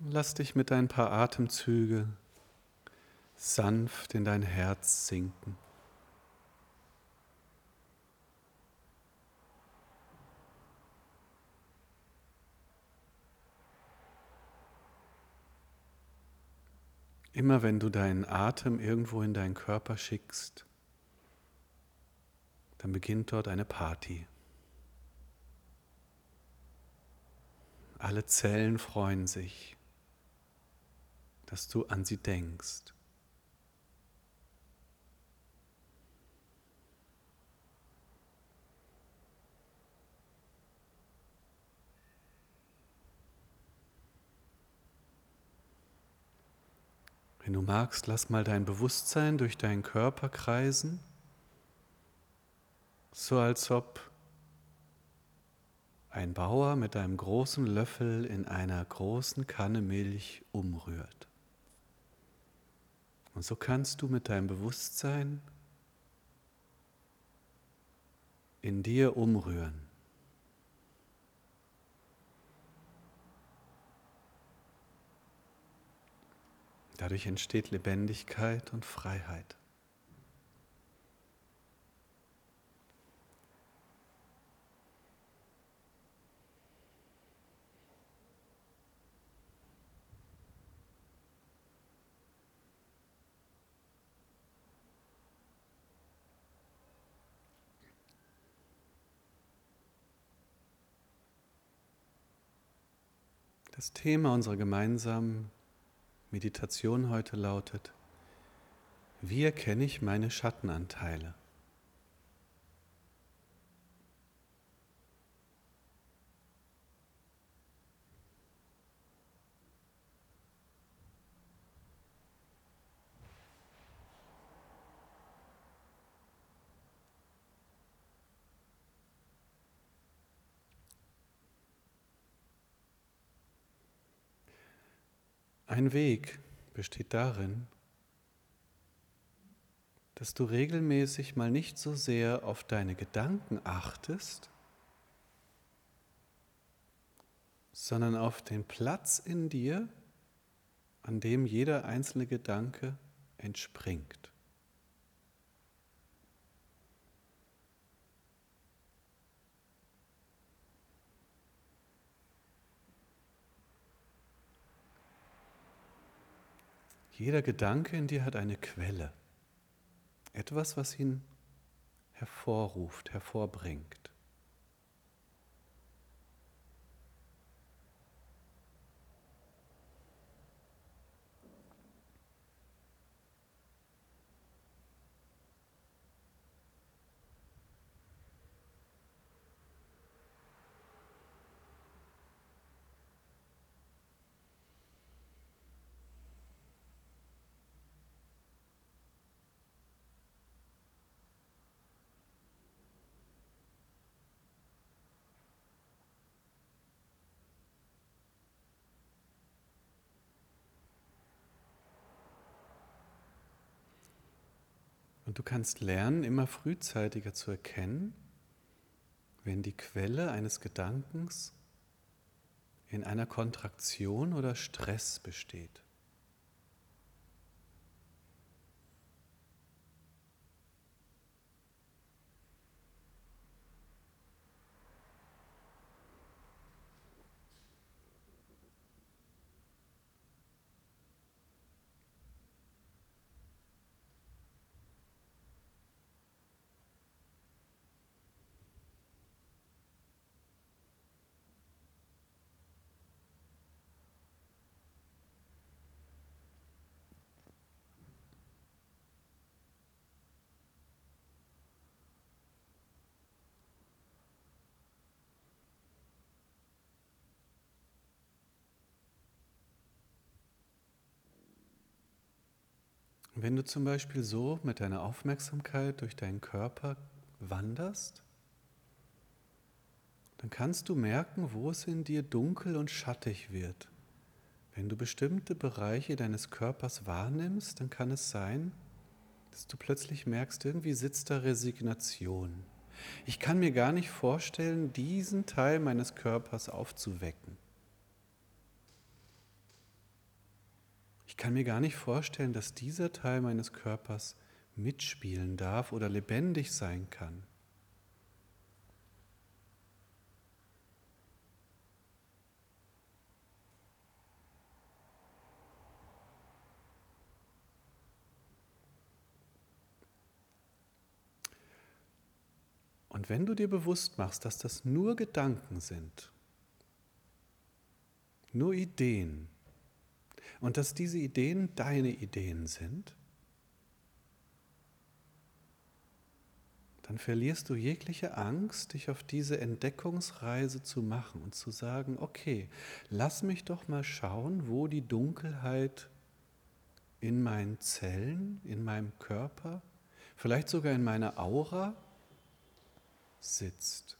Lass dich mit ein paar Atemzüge sanft in dein Herz sinken. Immer wenn du deinen Atem irgendwo in deinen Körper schickst, dann beginnt dort eine Party. Alle Zellen freuen sich, dass du an sie denkst. Wenn du magst, lass mal dein Bewusstsein durch deinen Körper kreisen, so als ob ein Bauer mit einem großen Löffel in einer großen Kanne Milch umrührt. Und so kannst du mit deinem Bewusstsein in dir umrühren. Dadurch entsteht Lebendigkeit und Freiheit. Das Thema unserer gemeinsamen Meditation heute lautet, wie erkenne ich meine Schattenanteile? Ein Weg besteht darin, dass du regelmäßig mal nicht so sehr auf deine Gedanken achtest, sondern auf den Platz in dir, an dem jeder einzelne Gedanke entspringt. Jeder Gedanke in dir hat eine Quelle, etwas, was ihn hervorruft, hervorbringt. Und du kannst lernen, immer frühzeitiger zu erkennen, wenn die Quelle eines Gedankens in einer Kontraktion oder Stress besteht. Wenn du zum Beispiel so mit deiner Aufmerksamkeit durch deinen Körper wanderst, dann kannst du merken, wo es in dir dunkel und schattig wird. Wenn du bestimmte Bereiche deines Körpers wahrnimmst, dann kann es sein, dass du plötzlich merkst, irgendwie sitzt da Resignation. Ich kann mir gar nicht vorstellen, diesen Teil meines Körpers aufzuwecken. Ich kann mir gar nicht vorstellen, dass dieser Teil meines Körpers mitspielen darf oder lebendig sein kann. Und wenn du dir bewusst machst, dass das nur Gedanken sind, nur Ideen, und dass diese Ideen deine Ideen sind, dann verlierst du jegliche Angst, dich auf diese Entdeckungsreise zu machen und zu sagen, okay, lass mich doch mal schauen, wo die Dunkelheit in meinen Zellen, in meinem Körper, vielleicht sogar in meiner Aura sitzt.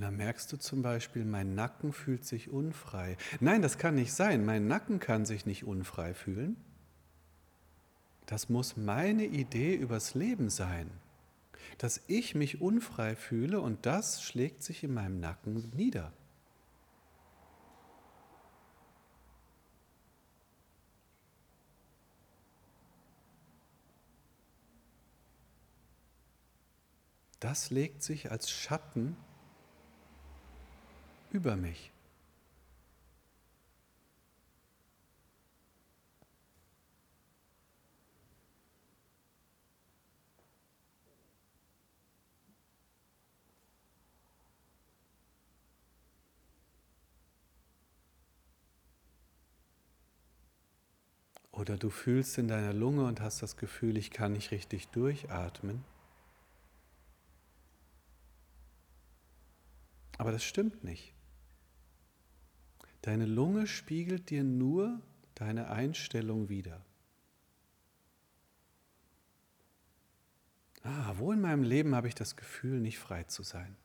Und dann merkst du zum Beispiel, mein Nacken fühlt sich unfrei. Nein, das kann nicht sein. Mein Nacken kann sich nicht unfrei fühlen. Das muss meine Idee übers Leben sein, dass ich mich unfrei fühle und das schlägt sich in meinem Nacken nieder. Das legt sich als Schatten über mich. Oder du fühlst in deiner Lunge und hast das Gefühl, ich kann nicht richtig durchatmen. Aber das stimmt nicht. Deine Lunge spiegelt dir nur deine Einstellung wider. Ah, wo in meinem Leben habe ich das Gefühl, nicht frei zu sein?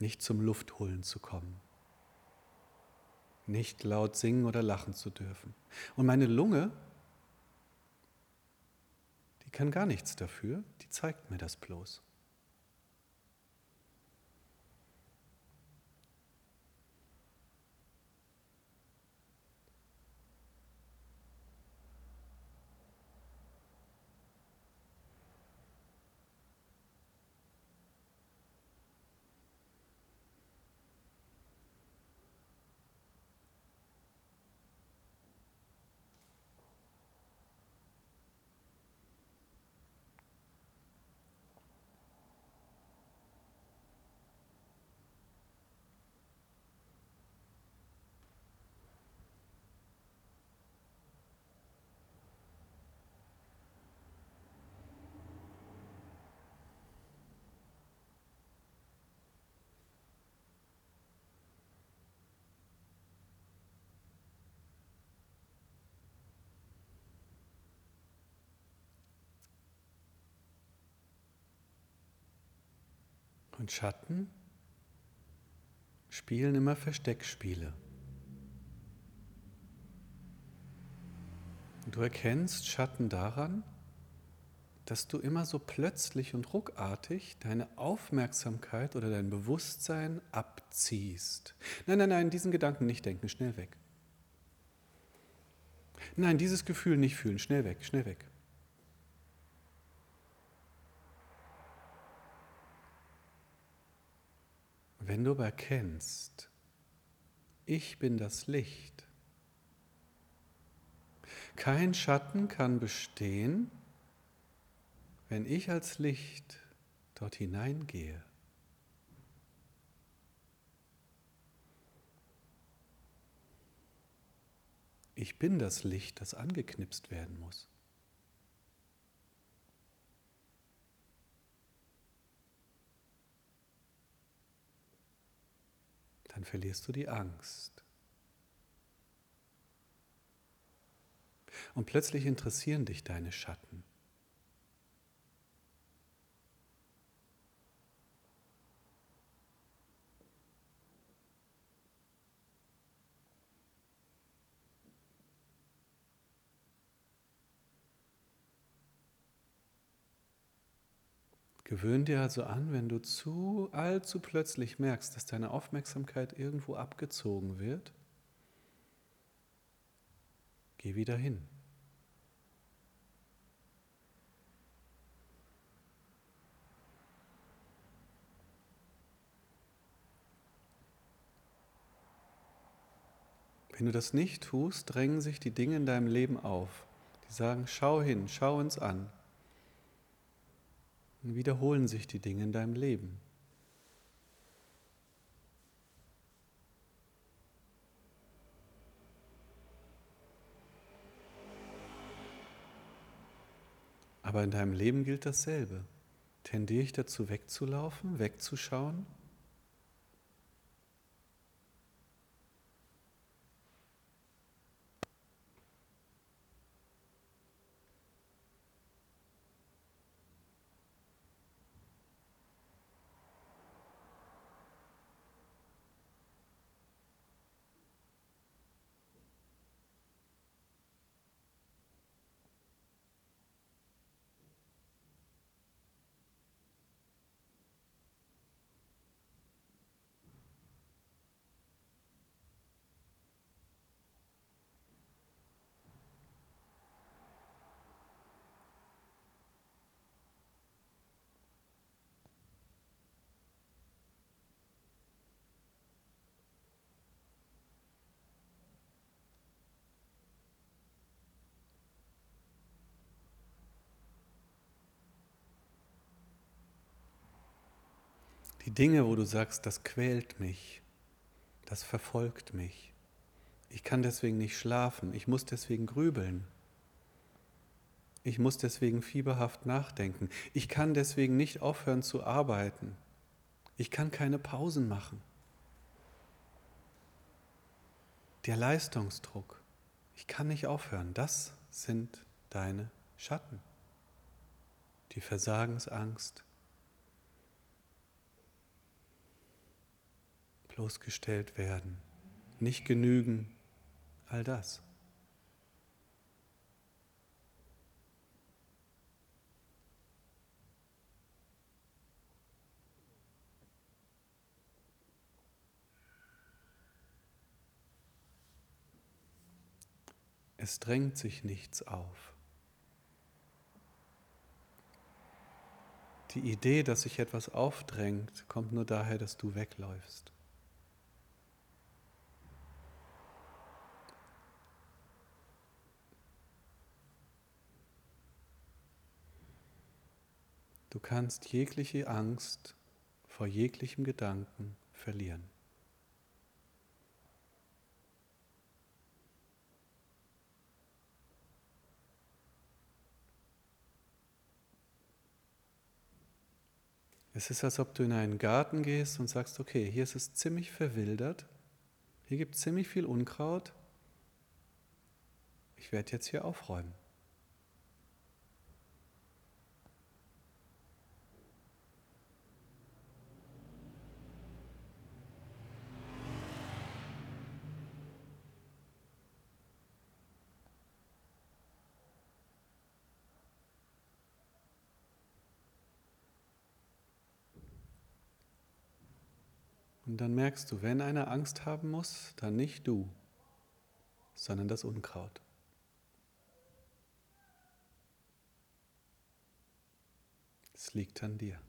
nicht zum Luftholen zu kommen, nicht laut singen oder lachen zu dürfen. Und meine Lunge, die kann gar nichts dafür, die zeigt mir das bloß. Und Schatten spielen immer Versteckspiele. Du erkennst Schatten daran, dass du immer so plötzlich und ruckartig deine Aufmerksamkeit oder dein Bewusstsein abziehst. Nein, nein, nein, diesen Gedanken nicht denken, schnell weg. Nein, dieses Gefühl nicht fühlen, schnell weg, schnell weg. Wenn du aber erkennst, ich bin das Licht, kein Schatten kann bestehen, wenn ich als Licht dort hineingehe. Ich bin das Licht, das angeknipst werden muss. Dann verlierst du die Angst. Und plötzlich interessieren dich deine Schatten. Gewöhn dir also an, wenn du zu allzu plötzlich merkst, dass deine Aufmerksamkeit irgendwo abgezogen wird, geh wieder hin. Wenn du das nicht tust, drängen sich die Dinge in deinem Leben auf. Die sagen, schau hin, schau uns an. Und wiederholen sich die Dinge in deinem Leben. Aber in deinem Leben gilt dasselbe. Tendiere ich dazu wegzulaufen, wegzuschauen? Die Dinge, wo du sagst, das quält mich, das verfolgt mich. Ich kann deswegen nicht schlafen, ich muss deswegen grübeln. Ich muss deswegen fieberhaft nachdenken. Ich kann deswegen nicht aufhören zu arbeiten. Ich kann keine Pausen machen. Der Leistungsdruck. Ich kann nicht aufhören. Das sind deine Schatten. Die Versagensangst, bloßgestellt werden, nicht genügen, all das. Es drängt sich nichts auf. Die Idee, dass sich etwas aufdrängt, kommt nur daher, dass du wegläufst. Du kannst jegliche Angst vor jeglichem Gedanken verlieren. Es ist, als ob du in einen Garten gehst und sagst, okay, hier ist es ziemlich verwildert, hier gibt es ziemlich viel Unkraut, ich werde jetzt hier aufräumen. Und dann merkst du, wenn einer Angst haben muss, dann nicht du, sondern das Unkraut. Es liegt an dir.